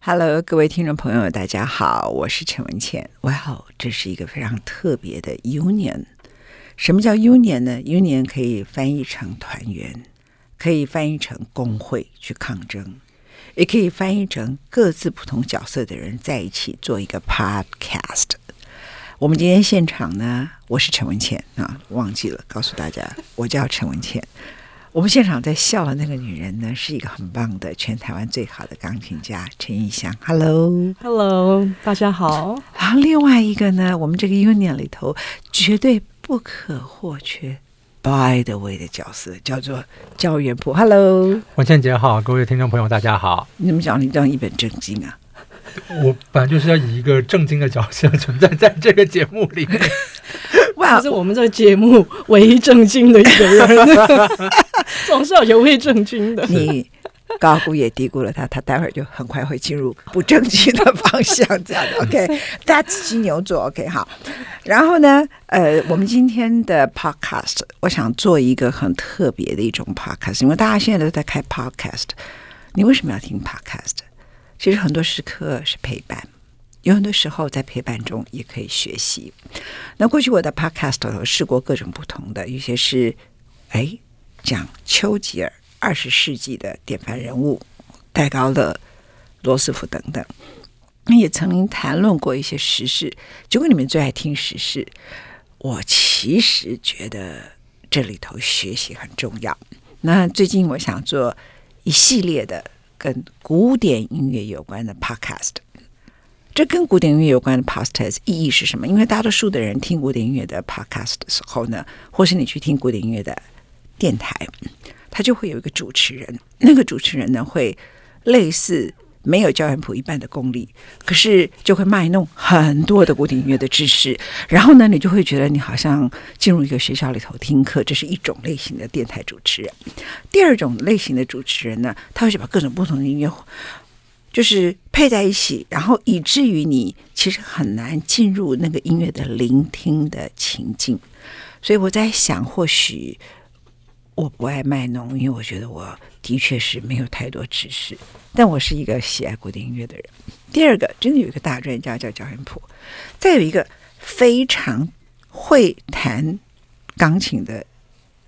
Hello，各位听众朋友，大家好，我是陈文茜。哇哦，这是一个非常特别的 Union。什么叫 Union 呢？Union 可以翻译成团圆，可以翻译成工会去抗争，也可以翻译成各自不同角色的人在一起做一个 Podcast。我们今天现场呢，我是陈文茜啊，忘记了告诉大家，我叫陈文茜。我们现场在笑的那个女人呢，是一个很棒的全台湾最好的钢琴家陈毓襄。Hello，Hello，大家好。然后另外一个呢，我们这个 Union 里头绝对不可或缺，By the way 的角色叫做焦元溥。Hello，文倩姐好，各位听众朋友大家好。你怎么讲？你这样一本正经啊？我本来就是要以一个正经的角色存在在这个节目里面。哇，是我们这个节目唯一正经的一个人，总是要有位正经的。你高估也低估了他，他待会儿就很快会进入不正经的方向，这样的。OK，That's 金牛座。OK，好。然后呢，呃，我们今天的 Podcast，我想做一个很特别的一种 Podcast，因为大家现在都在开 Podcast，你为什么要听 Podcast？其实很多时刻是陪伴。有很多时候在陪伴中也可以学习。那过去我的 podcast 有试过各种不同的，有些是哎讲丘吉尔二十世纪的典范人物，戴高乐、罗斯福等等。那也曾经谈论过一些时事。结果你们最爱听时事，我其实觉得这里头学习很重要。那最近我想做一系列的跟古典音乐有关的 podcast。这跟古典音乐有关的 podcast 意义是什么？因为大多数的人听古典音乐的 podcast 的时候呢，或是你去听古典音乐的电台，他就会有一个主持人，那个主持人呢会类似没有焦元溥一般的功力，可是就会卖弄很多的古典音乐的知识，然后呢，你就会觉得你好像进入一个学校里头听课，这是一种类型的电台主持人。第二种类型的主持人呢，他会去把各种不同的音乐。就是配在一起，然后以至于你其实很难进入那个音乐的聆听的情境。所以我在想，或许我不爱卖弄，因为我觉得我的确是没有太多知识，但我是一个喜爱古典音乐的人。第二个，真的有一个大专家叫焦元溥，再有一个非常会弹钢琴的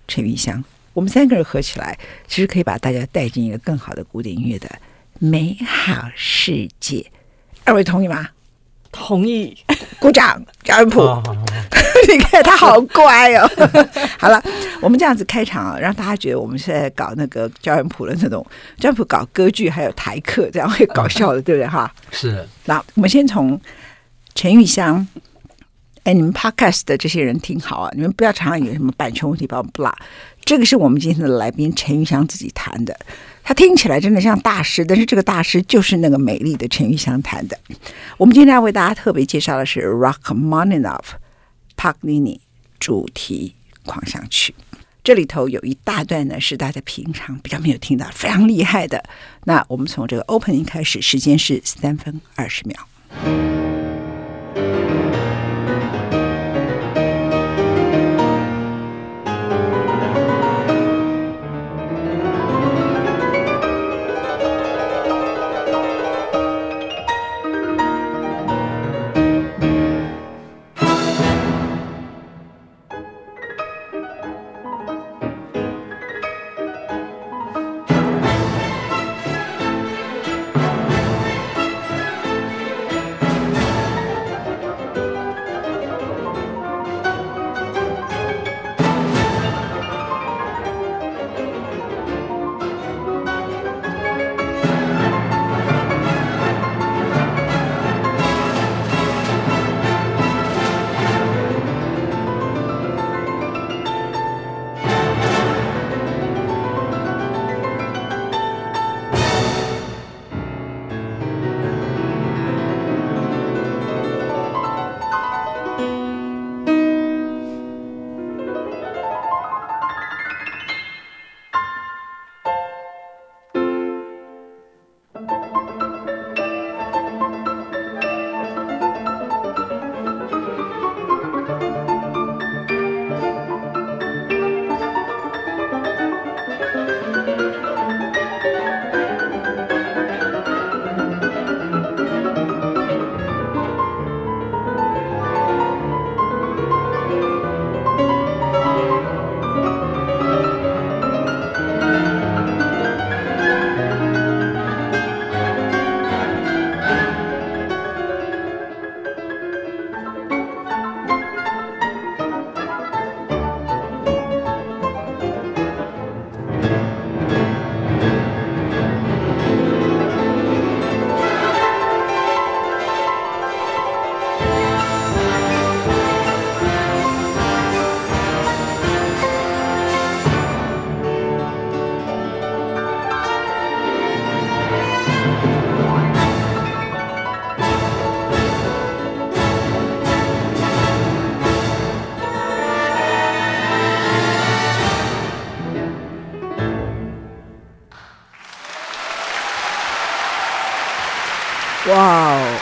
陈毓襄，我们三个人合起来，其实可以把大家带进一个更好的古典音乐的。美好世界，二位同意吗？同意，鼓掌。焦元溥，你看他好乖哦。好了，我们这样子开场啊，让大家觉得我们现在搞那个张恩普的那种，张恩普搞歌剧还有台客，这样会搞笑的，对不对？哈，是。那我们先从陈玉香。哎，你们 Podcast 的这些人听好啊，你们不要常常有什么版权问题，把我们不拉。这个是我们今天的来宾陈玉香自己谈的。他听起来真的像大师，但是这个大师就是那个美丽的陈毓襄弹的。我们今天要为大家特别介绍的是 Rachmaninoff Paganini 主题狂想曲，这里头有一大段呢是大家平常比较没有听到，非常厉害的。那我们从这个 opening 开始，时间是三分二十秒。哇哦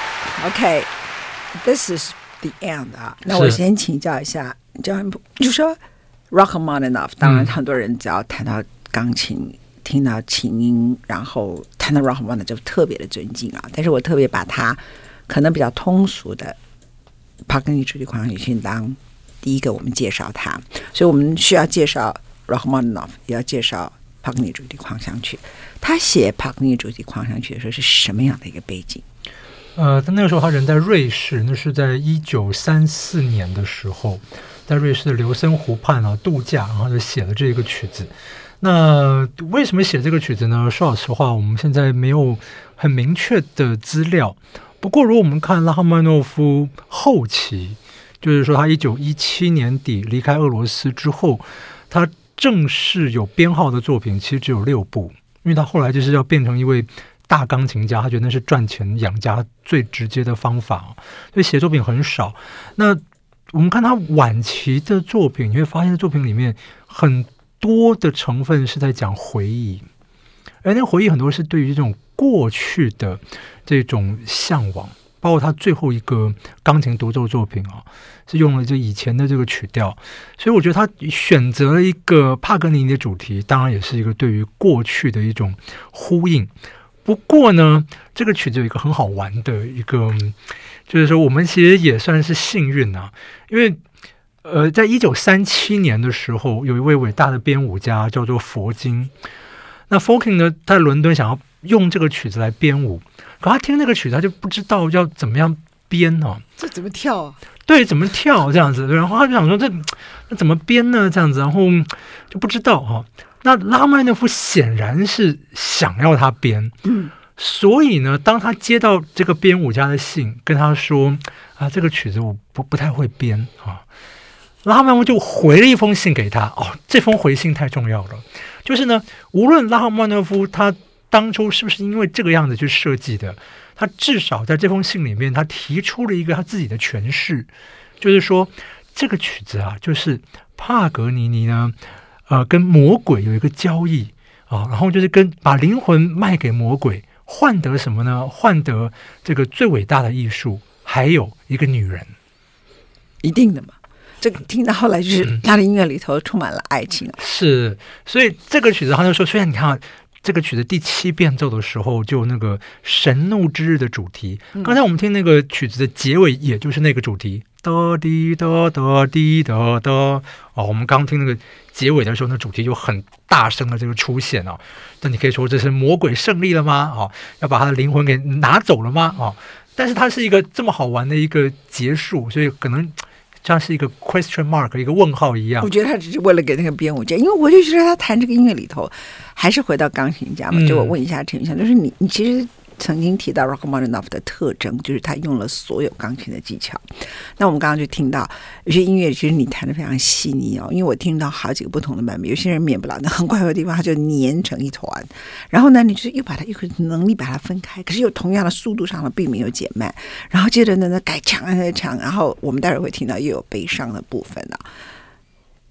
，OK，this is the end 啊。那我先请教一下，就就说 Rachmaninoff，当然很多人只要谈到钢琴，嗯、听到琴音，然后谈到 Rachmaninoff 就特别的尊敬啊。但是我特别把他可能比较通俗的帕格尼主题狂想曲当第一个，我们介绍他，所以我们需要介绍 Rachmaninoff，也要介绍。帕格尼主题狂想曲，他写帕格尼主题狂想曲的时候是什么样的一个背景？呃，他那个时候他人在瑞士，那是在一九三四年的时候，在瑞士的琉森湖畔啊度假，然后就写了这个曲子。那为什么写这个曲子呢？说老实话，我们现在没有很明确的资料。不过，如果我们看拉赫曼诺夫后期，就是说他一九一七年底离开俄罗斯之后，他。正式有编号的作品其实只有六部，因为他后来就是要变成一位大钢琴家，他觉得那是赚钱养家最直接的方法，所以写作品很少。那我们看他晚期的作品，你会发现作品里面很多的成分是在讲回忆，而那回忆很多是对于这种过去的这种向往。包括他最后一个钢琴独奏作品啊，是用了这以前的这个曲调，所以我觉得他选择了一个帕格尼尼的主题，当然也是一个对于过去的一种呼应。不过呢，这个曲子有一个很好玩的一个，就是说我们其实也算是幸运啊，因为呃，在一九三七年的时候，有一位伟大的编舞家叫做佛金，那 Folking 呢，他在伦敦想要用这个曲子来编舞。可他听那个曲子，他就不知道要怎么样编呢、啊？这怎么跳啊？对，怎么跳这样子？然后他就想说这，这那怎么编呢？这样子，然后就不知道哈、啊。那拉曼诺夫显然是想要他编，嗯，所以呢，当他接到这个编舞家的信，跟他说啊，这个曲子我不不太会编啊，拉曼诺夫就回了一封信给他。哦，这封回信太重要了，就是呢，无论拉曼诺夫他。当初是不是因为这个样子去设计的？他至少在这封信里面，他提出了一个他自己的诠释，就是说这个曲子啊，就是帕格尼尼呢，呃，跟魔鬼有一个交易啊，然后就是跟把灵魂卖给魔鬼，换得什么呢？换得这个最伟大的艺术，还有一个女人，一定的嘛。这个听到后来就是他的音乐里头充满了爱情，嗯。是，所以这个曲子他就说，虽然你看。这个曲子第七变奏的时候，就那个神怒之日的主题。刚才我们听那个曲子的结尾，也就是那个主题，哒滴哒哒滴哒哒。哦，我们刚听那个结尾的时候，那主题就很大声的这个出现哦。那你可以说这是魔鬼胜利了吗？哦，要把他的灵魂给拿走了吗？哦，但是它是一个这么好玩的一个结束，所以可能。像是一个 question mark 一个问号一样，我觉得他只是为了给那个编舞家，因为我就觉得他弹这个音乐里头，还是回到钢琴家嘛。就我问一下陈玉祥，就是你，你其实。曾经提到 Rachmaninoff 的特征，就是他用了所有钢琴的技巧。那我们刚刚就听到有些音乐，其实你弹得非常细腻哦。因为我听到好几个不同的版本，有些人免不了那很快的地方，他就粘成一团。然后呢，你就是又把它又能力把它分开，可是又同样的速度上呢，并没有减慢。然后接着呢，那改强啊强，然后我们待会儿会听到又有悲伤的部分了。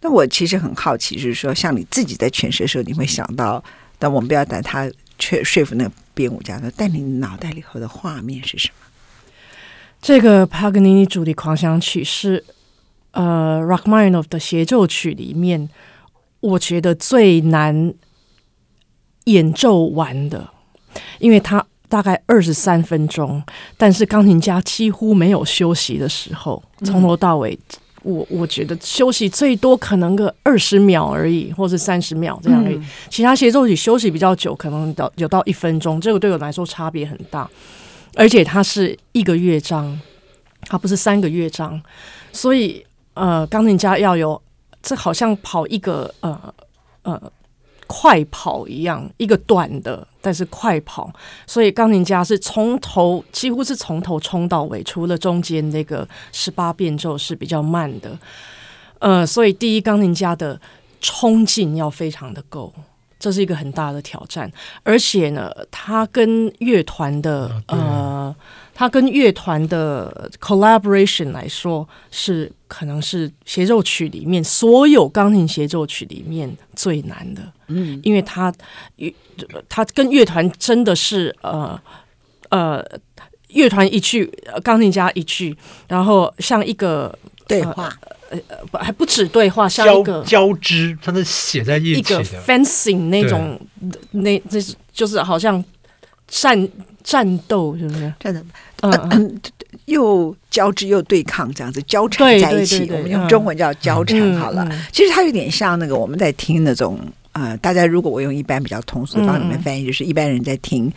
那我其实很好奇，就是说，像你自己在诠释的时候，你会想到，但我们不要等他。却说服那个编舞家说：“但你脑袋里头的画面是什么？”这个帕格尼尼主题狂想曲是呃，Rachmaninoff 的协奏曲里面，我觉得最难演奏完的，因为它大概二十三分钟，但是钢琴家几乎没有休息的时候，从头到尾。嗯我我觉得休息最多可能个二十秒而已，或是三十秒这样而已。其他协奏曲休息比较久，可能到有到一分钟，这个对我来说差别很大。而且它是一个乐章，它不是三个乐章，所以呃，钢琴家要有这好像跑一个呃呃。快跑一样，一个短的，但是快跑，所以钢琴家是从头几乎是从头冲到尾，除了中间那个十八变奏是比较慢的，呃，所以第一钢琴家的冲劲要非常的够，这是一个很大的挑战，而且呢，他跟乐团的呃。他跟乐团的 collaboration 来说，是可能是协奏曲里面所有钢琴协奏曲里面最难的。嗯，因为他，他跟乐团真的是呃呃乐团一句，钢琴家一句，然后像一个对话，呃呃不还不止对话，像一个交织，它是写在一起的一个 fencing 那种，那这是就是好像战战斗，是不是？战斗，嗯嗯，又交织又对抗，这样子交缠在一起，我们用中文叫交缠好了。其实它有点像那个我们在听那种，呃，大家如果我用一般比较通俗的帮你们翻译，就是一般人在听。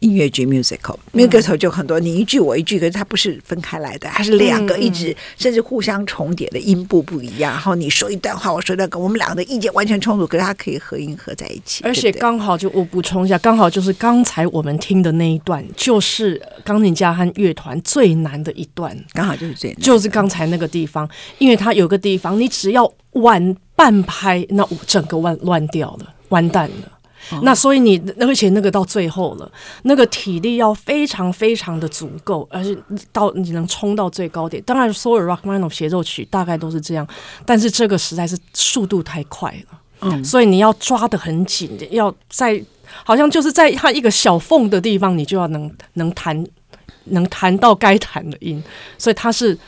音乐剧 musical，musical 就很多，你一句我一句，可是它不是分开来的，它是两个一直甚至互相重叠的音部不一样。然后你说一段话，我说一段，我们两个的意见完全冲突，可是它可以合音合在一起。而且刚好就我补充一下，刚好就是刚才我们听的那一段，就是钢琴家和乐团最难的一段，刚好就是最难，就是刚才那个地方，因为它有个地方，你只要晚半拍，那我整个乱乱掉了，完蛋了。那所以你，而且那个到最后了，那个体力要非常非常的足够，而且到你能冲到最高点。当然，所有 Rachmaninoff 协奏曲大概都是这样，但是这个实在是速度太快了，嗯，所以你要抓得很紧，要在好像就是在它一个小缝的地方，你就要能能弹，能弹到该弹的音。所以它是，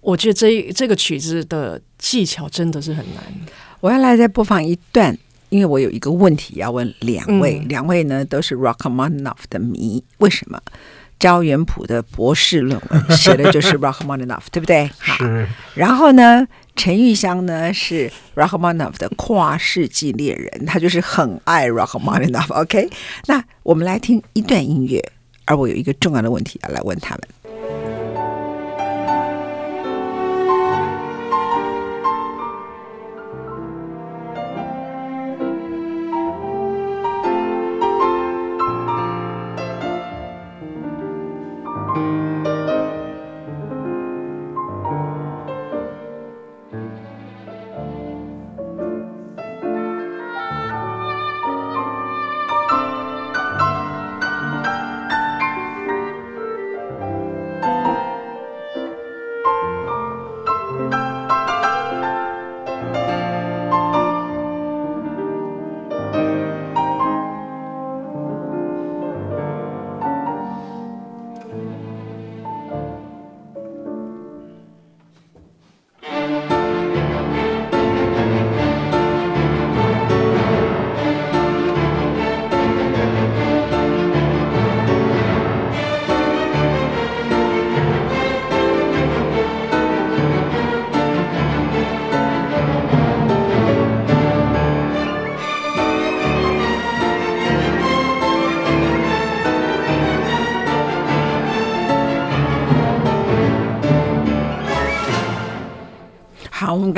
我觉得这这个曲子的技巧真的是很难。我要来再播放一段。因为我有一个问题要问两位，嗯、两位呢都是 Rachmaninoff 的迷，为什么？焦元溥的博士论文写的就是 Rachmaninoff，对不对？好。然后呢，陈玉香呢是 Rachmaninoff 的跨世纪猎人，他就是很爱 Rachmaninoff。OK，那我们来听一段音乐，而我有一个重要的问题要来问他们。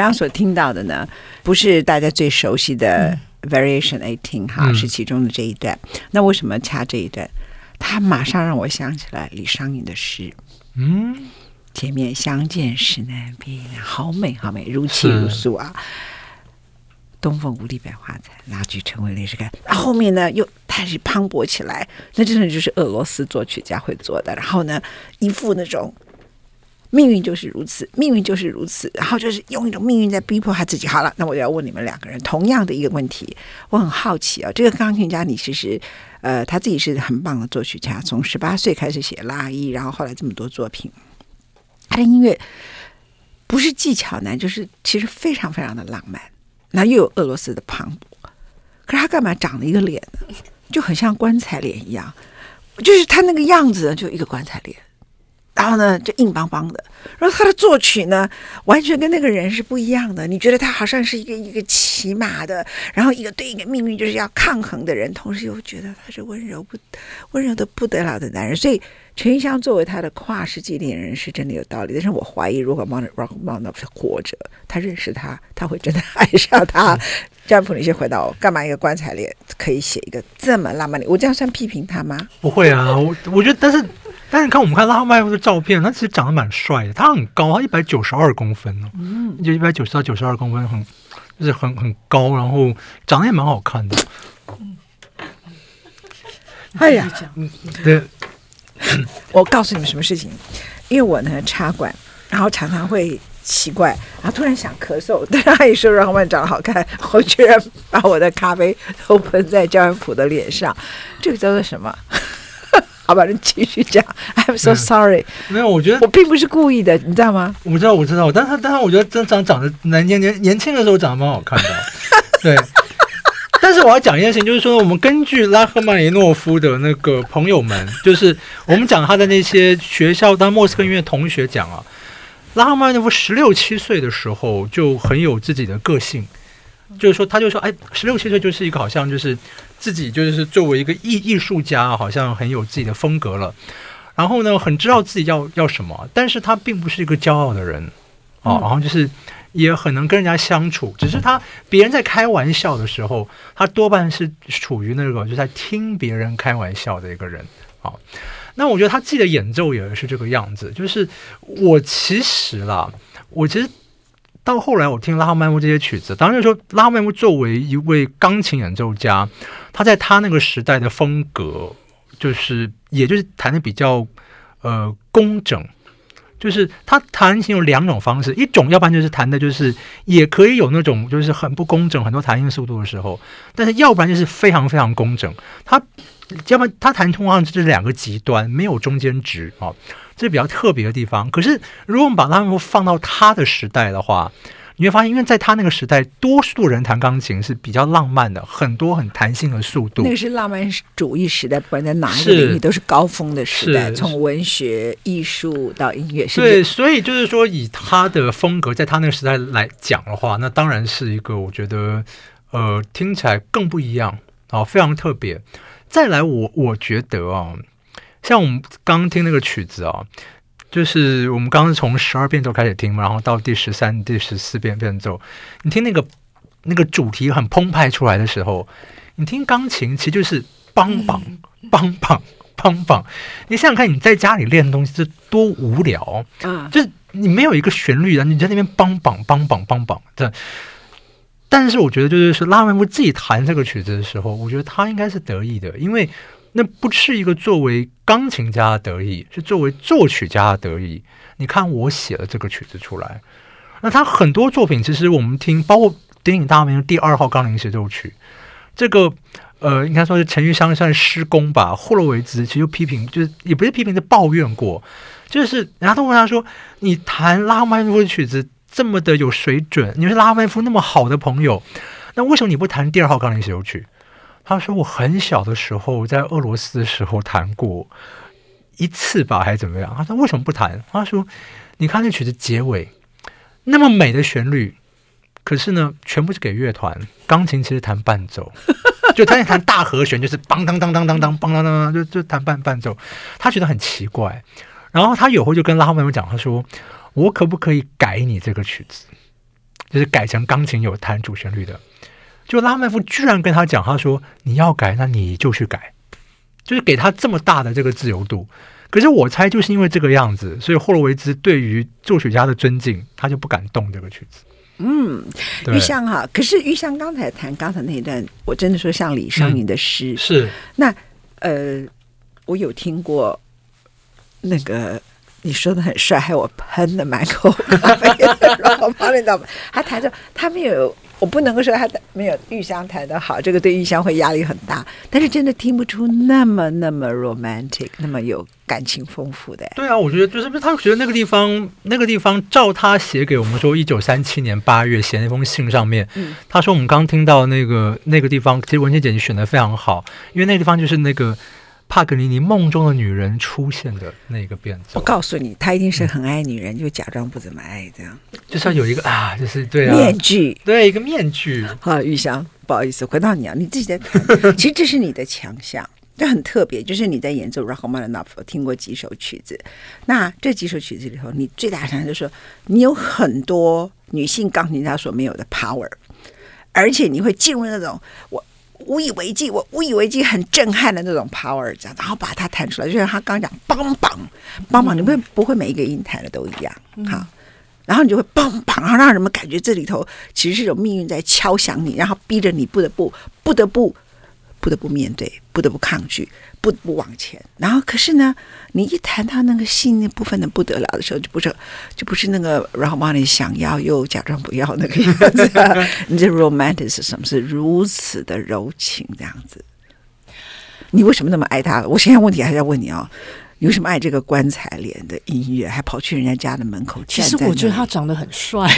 刚刚所听到的呢，不是大家最熟悉的 Variation Eighteen 哈、嗯，是其中的这一段。那为什么掐这一段？他马上让我想起来李商隐的诗。嗯，前面相见时难别，好美好美，如泣如诉啊！东风无力百花残，蜡炬成灰泪始干。然后后面呢，又开始磅礴起来，那真的就是俄罗斯作曲家会做的。然后呢，一副那种。命运就是如此，命运就是如此，然后就是用一种命运在逼迫他自己。好了，那我就要问你们两个人同样的一个问题，我很好奇啊，这个钢琴家你其实，呃，他自己是很棒的作曲家，从十八岁开始写拉伊，然后后来这么多作品，他的音乐不是技巧难，就是其实非常非常的浪漫，那又有俄罗斯的磅礴，可是他干嘛长了一个脸呢？就很像棺材脸一样，就是他那个样子就一个棺材脸。然后呢，就硬邦邦的。然后他的作曲呢，完全跟那个人是不一样的。你觉得他好像是一个一个骑马的，然后一个对一个命运就是要抗衡的人，同时又觉得他是温柔不温柔的不得了的男人。所以陈玉香作为他的跨世纪恋人是真的有道理。但是我怀疑，如果 Rachmaninoff 活着，他认识他，他会真的爱上他。焦元溥，你先回答我，干嘛一个棺材脸可以写一个这么浪漫的？我这样算批评他吗？不会啊，我我觉得，但是。但是看我们看拉赫曼尼诺夫的照片，他其实长得蛮帅的。他很高，他一百九十二公分呢，嗯，就一百九十到九十二公分，很就是很很高，然后长得也蛮好看的。哎呀，对，我告诉你们什么事情？因为我呢插管，然后常常会奇怪，然后突然想咳嗽，但是阿姨说拉赫曼长得好看，我居然把我的咖啡都喷在焦元溥的脸上，这个叫做什么？好吧，你继续讲。I'm so sorry，没有，我觉得我并不是故意的，你知道吗？我知道，我知道，但是但是我觉得真长长得年年年年轻的时候长得蛮好看的，对。但是我要讲一件事情，就是说，我们根据拉赫曼尼诺夫的那个朋友们，就是我们讲他的那些学校当莫斯科音乐同学讲啊，拉赫曼尼诺夫十六七岁的时候就很有自己的个性，就是说，他就说，哎，十六七岁就是一个好像就是自己就是作为一个艺艺术家，好像很有自己的风格了，然后呢，很知道自己要要什么，但是他并不是一个骄傲的人啊，然后就是。也很能跟人家相处，只是他别人在开玩笑的时候，他多半是处于那个就在听别人开玩笑的一个人。啊，那我觉得他自己的演奏也是这个样子。就是我其实啦，我其实到后来我听拉赫曼尼诺这些曲子，当然说拉赫曼尼诺作为一位钢琴演奏家，他在他那个时代的风格，就是也就是弹的比较呃工整。就是他弹琴有两种方式，一种要不然就是弹的，就是也可以有那种就是很不工整，很多弹音速度的时候，但是要不然就是非常非常工整。他要不然他弹通常就是两个极端，没有中间值啊，这是比较特别的地方。可是如果我们把它放到他的时代的话，你会发现，因为在他那个时代，多数人弹钢琴是比较浪漫的，很多很弹性的速度。那个是浪漫主义时代，不管在哪一个领域都是高峰的时代，从文学、艺术到音乐。是对，所以就是说，以他的风格，在他那个时代来讲的话，那当然是一个我觉得，呃，听起来更不一样啊，非常特别。再来我，我我觉得啊，像我们刚刚听那个曲子啊。就是我们刚刚从十二变奏开始听嘛，然后到第十三、第十四变变奏，你听那个那个主题很澎湃出来的时候，你听钢琴其实就是梆梆梆梆梆梆。你想想看，你在家里练东西是多无聊啊！就是你没有一个旋律啊，你在那边梆梆梆梆梆梆的。但是我觉得，就是说拉曼夫自己弹这个曲子的时候，我觉得他应该是得意的，因为。那不是一个作为钢琴家的得意，是作为作曲家的得意。你看，我写了这个曲子出来，那他很多作品，其实我们听，包括《电影大名》第二号钢琴协奏曲，这个呃，应该说是陈玉香算是施工吧。霍洛维兹其实批评，就是也不是批评，就抱怨过，就是人家都问他说：“你弹拉曼夫的曲子这么的有水准，你是拉曼夫那么好的朋友，那为什么你不弹第二号钢琴协奏曲？”他说：“我很小的时候在俄罗斯的时候弹过一次吧，还是怎么样？”他说：“为什么不弹？”他说：“你看那曲子结尾那么美的旋律，可是呢，全部是给乐团，钢琴其实弹伴奏，就他在弹大和弦，就是梆当当当当当梆当当，就就弹伴伴奏。他觉得很奇怪。然后他有回就跟拉赫曼讲，他说：‘我可不可以改你这个曲子，就是改成钢琴有弹主旋律的？’”就拉麦夫居然跟他讲，他说：“你要改，那你就去改，就是给他这么大的这个自由度。”可是我猜，就是因为这个样子，所以霍洛维兹对于作曲家的尊敬，他就不敢动这个曲子。嗯，玉香哈，可是玉香刚才弹刚才那一段，我真的说像李商隐的诗、嗯、是。那呃，我有听过那个你说的很帅，还有我喷的满口 咖啡，然后旁边的他弹着，他没有。我不能够说他没有玉香弹得好，这个对玉香会压力很大。但是真的听不出那么那么 romantic，那么有感情丰富的。对啊，我觉得就是他觉得那个地方，那个地方照他写给我们说，一九三七年八月写那封信上面，嗯、他说我们刚听到那个那个地方，其实文倩姐姐选的非常好，因为那个地方就是那个。帕格尼尼梦中的女人出现的那个变奏，我告诉你，他一定是很爱女人，嗯、就假装不怎么爱这样，就是要有一个啊，就是对啊，面具，对一个面具。好，玉香，不好意思，回到你啊，你自己在弹，其实这是你的强项，这很特别，就是你在演奏拉赫曼尼诺夫听过几首曲子，那这几首曲子里头，你最大的强项就是说，你有很多女性钢琴家所没有的 power，而且你会进入那种我。无以为继，我无以为继，很震撼的那种 power，这样，然后把它弹出来，就像他刚讲，梆梆梆梆，你会不会每一个音弹的都一样？好，然后你就会梆梆，然后让人们感觉这里头其实是有命运在敲响你，然后逼着你不得不不得不。不得不面对，不得不抗拒，不得不往前。然后，可是呢，你一谈到那个性那部分的不得了的时候，就不是，就不是那个拉赫曼尼想要又假装不要那个样子，啊。你这 romanticism 是如此的柔情，这样子。你为什么那么爱他？我现在问题还是要问你哦，你为什么爱这个棺材脸的音乐，还跑去人家家的门口？其实我觉得他长得很帅。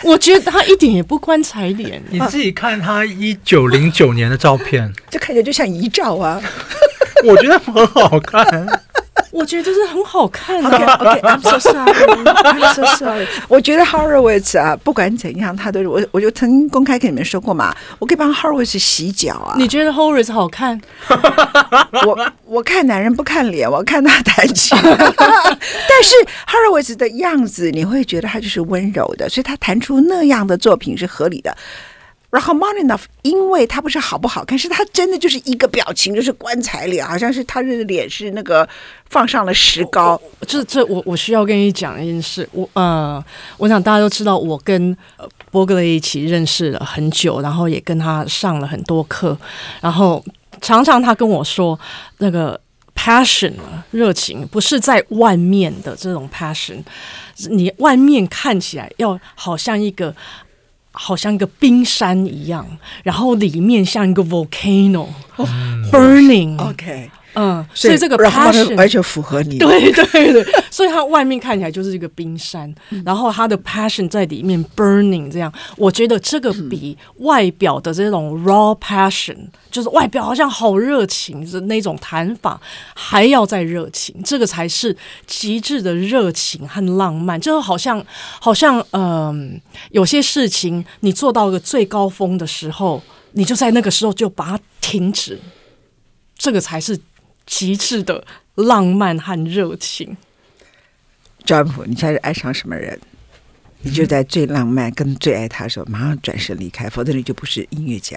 我觉得他一点也不棺材脸。你自己看他一九零九年的照片，这看起来就像遗照啊。我觉得很好看。我觉得这是很好看的。OK，I'm so sorry，I'm so sorry。我觉得 Horowitz 啊，不管怎样，他都是我，我就曾经公开跟你们说过嘛，我可以帮 Horowitz 洗脚啊。你觉得 Horowitz 好看？我我看男人不看脸，我看他弹琴。但是 Horowitz 的样子，你会觉得他就是温柔的，所以他弹出那样的作品是合理的。然后 Marnioff，因为他不是好不好看，是他真的就是一个表情，就是棺材脸，好像是他的脸是那个放上了石膏。这这，我我需要跟你讲一件事。我呃，我想大家都知道，我跟波格雷一起认识了很久，然后也跟他上了很多课，然后常常他跟我说，那个 passion 热情不是在外面的这种 passion，你外面看起来要好像一个。好像一个冰山一样，然后里面像一个 volcano、嗯、burning。OK。嗯，所以这个 passion 完全符合你。对对对，所以它外面看起来就是一个冰山，然后它的 passion 在里面 burning 这样。我觉得这个比外表的这种 raw passion，就是外表好像好热情的那种弹法，还要再热情，这个才是极致的热情和浪漫。就好像好像嗯、呃，有些事情你做到一个最高峰的时候，你就在那个时候就把它停止，这个才是。极致的浪漫和热情，詹姆，你现在爱上什么人？你就在最浪漫跟最爱他的时候，马上转身离开，否则你就不是音乐家。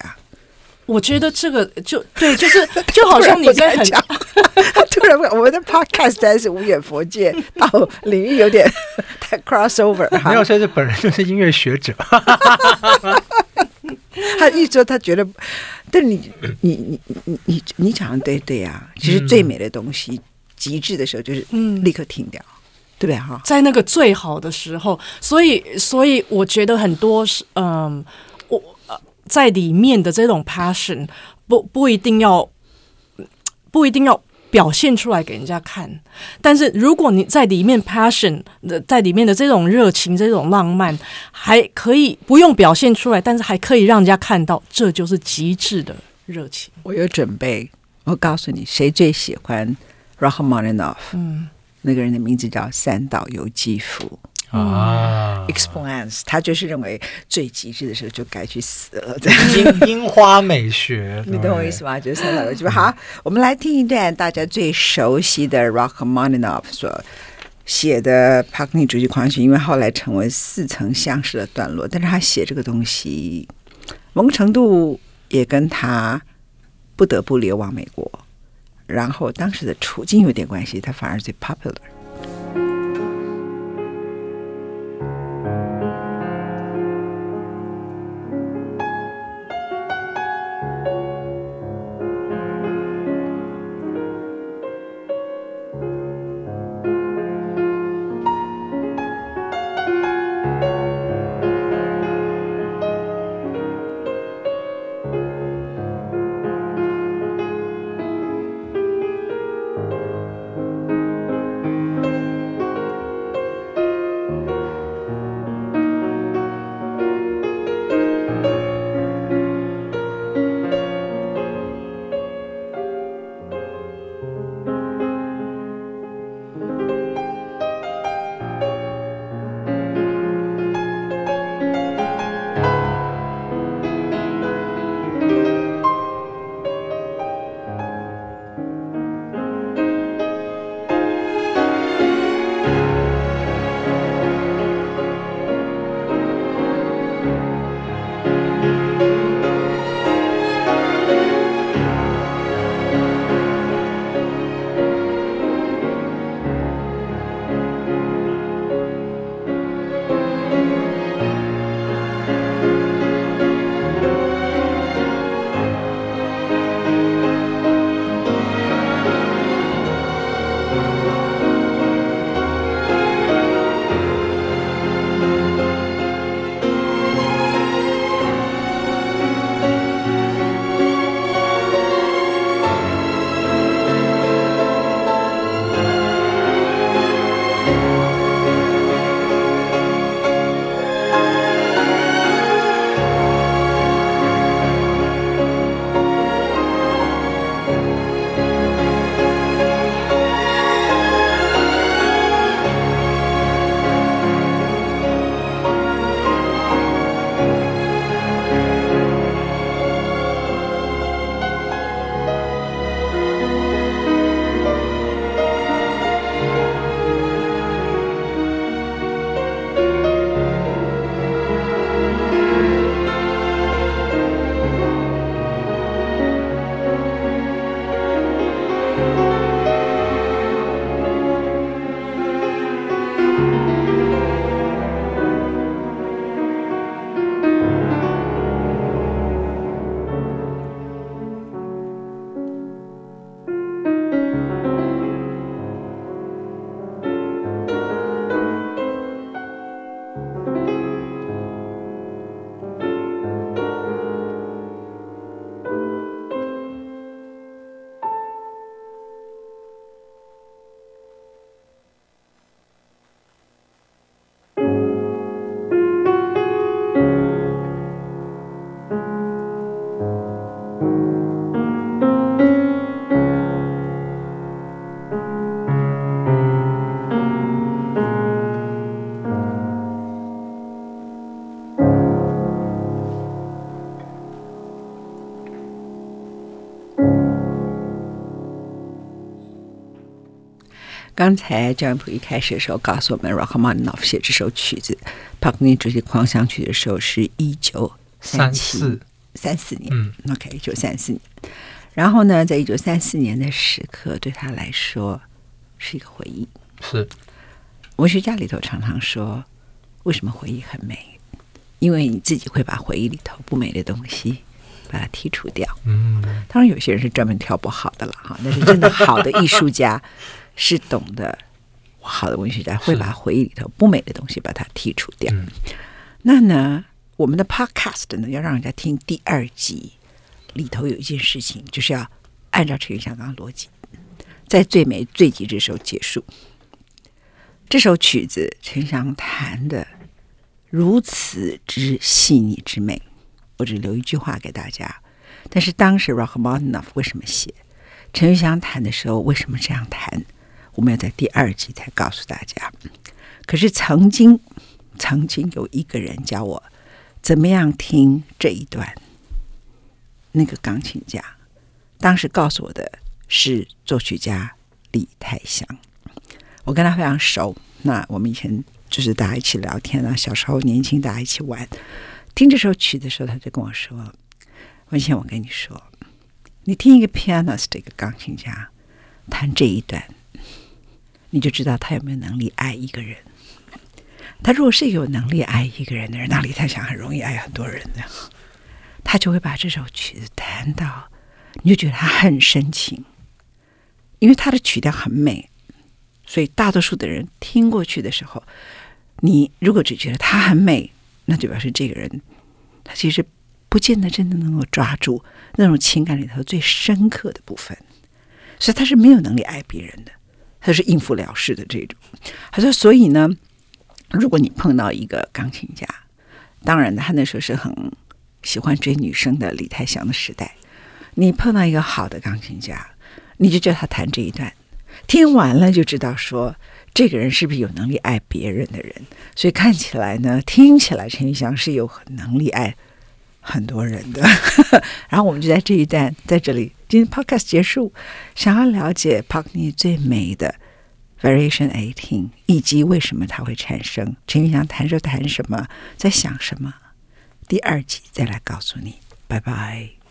我觉得这个就对，就是就好像你在很突然，我们的 podcast 还是无远佛界，到领域有点太 crossover。没有，说是本人就是音乐学者。他一说，他觉得，但你你你你你你讲的对对啊，其实最美的东西，极致的时候就是立刻停掉，嗯、对不对哈？在那个最好的时候，所以所以我觉得很多是嗯，我在里面的这种 passion 不不一定要不一定要。表现出来给人家看，但是如果你在里面 passion 的在里面的这种热情、这种浪漫，还可以不用表现出来，但是还可以让人家看到，这就是极致的热情。我有准备，我告诉你，谁最喜欢 Rachmaninoff？嗯，那个人的名字叫三岛由纪夫。啊，explains，他就是认为最极致的时候就该去死了，这样。樱 花美学，你懂我意思吗？就是三岛由纪夫。好，我们来听一段大家最熟悉的 Rachmaninoff 所写的帕格尼主题狂想曲，因为后来成为似曾相识的段落。但是他写这个东西，某个程度也跟他不得不流亡美国，然后当时的处境有点关系，他反而最 popular。刚才焦元溥一开始的时候告诉我们，Rachmaninoff 写这首曲子《帕格尼尼主题狂想曲》的时候是一九三四三四年。嗯，OK，一九三四年。然后呢，在一九三四年的时刻，对他来说是一个回忆。是，文学家里头常常说，为什么回忆很美？因为你自己会把回忆里头不美的东西把它剔除掉。嗯，当然有些人是专门挑不好的了哈，那是真的好的艺术家是懂得，好的文学家会把回忆里头不美的东西把它剔除掉。嗯，那呢，我们的 Podcast 呢，要让人家听第二集里头有一件事情，就是要按照陈玉祥刚刚逻辑，在最美最极致的时候结束。这首曲子陈翔弹的。如此之细腻之美，我只留一句话给大家。但是当时 Rachmaninoff 为什么写？陈玉祥弹的时候为什么这样弹？我们要在第二集才告诉大家。可是曾经，曾经有一个人教我怎么样听这一段。那个钢琴家当时告诉我的是作曲家李泰祥，我跟他非常熟。那我们以前。就是大家一起聊天啊，小时候年轻，大家一起玩。听这首曲的时候，他就跟我说：“文茜，我跟你说，你听一个 pianist 一个钢琴家弹这一段，你就知道他有没有能力爱一个人。他如果是有能力爱一个人的人，那李泰祥很容易爱很多人的。他就会把这首曲子弹到，你就觉得他很深情，因为他的曲调很美，所以大多数的人听过去的时候。”你如果只觉得他很美，那就表示这个人他其实不见得真的能够抓住那种情感里头最深刻的部分，所以他是没有能力爱别人的，他是应付了事的这种。他说，所以呢，如果你碰到一个钢琴家，当然他那时候是很喜欢追女生的李泰祥的时代，你碰到一个好的钢琴家，你就叫他弹这一段，听完了就知道说。这个人是不是有能力爱别人的人？所以看起来呢，听起来陈玉祥是有能力爱很多人的。然后我们就在这一段在这里，今天 Podcast 结束，想要了解 Parkney 最美的 Variation Eighteen 以及为什么它会产生，陈云祥弹着弹什么，在想什么，第二集再来告诉你。拜拜。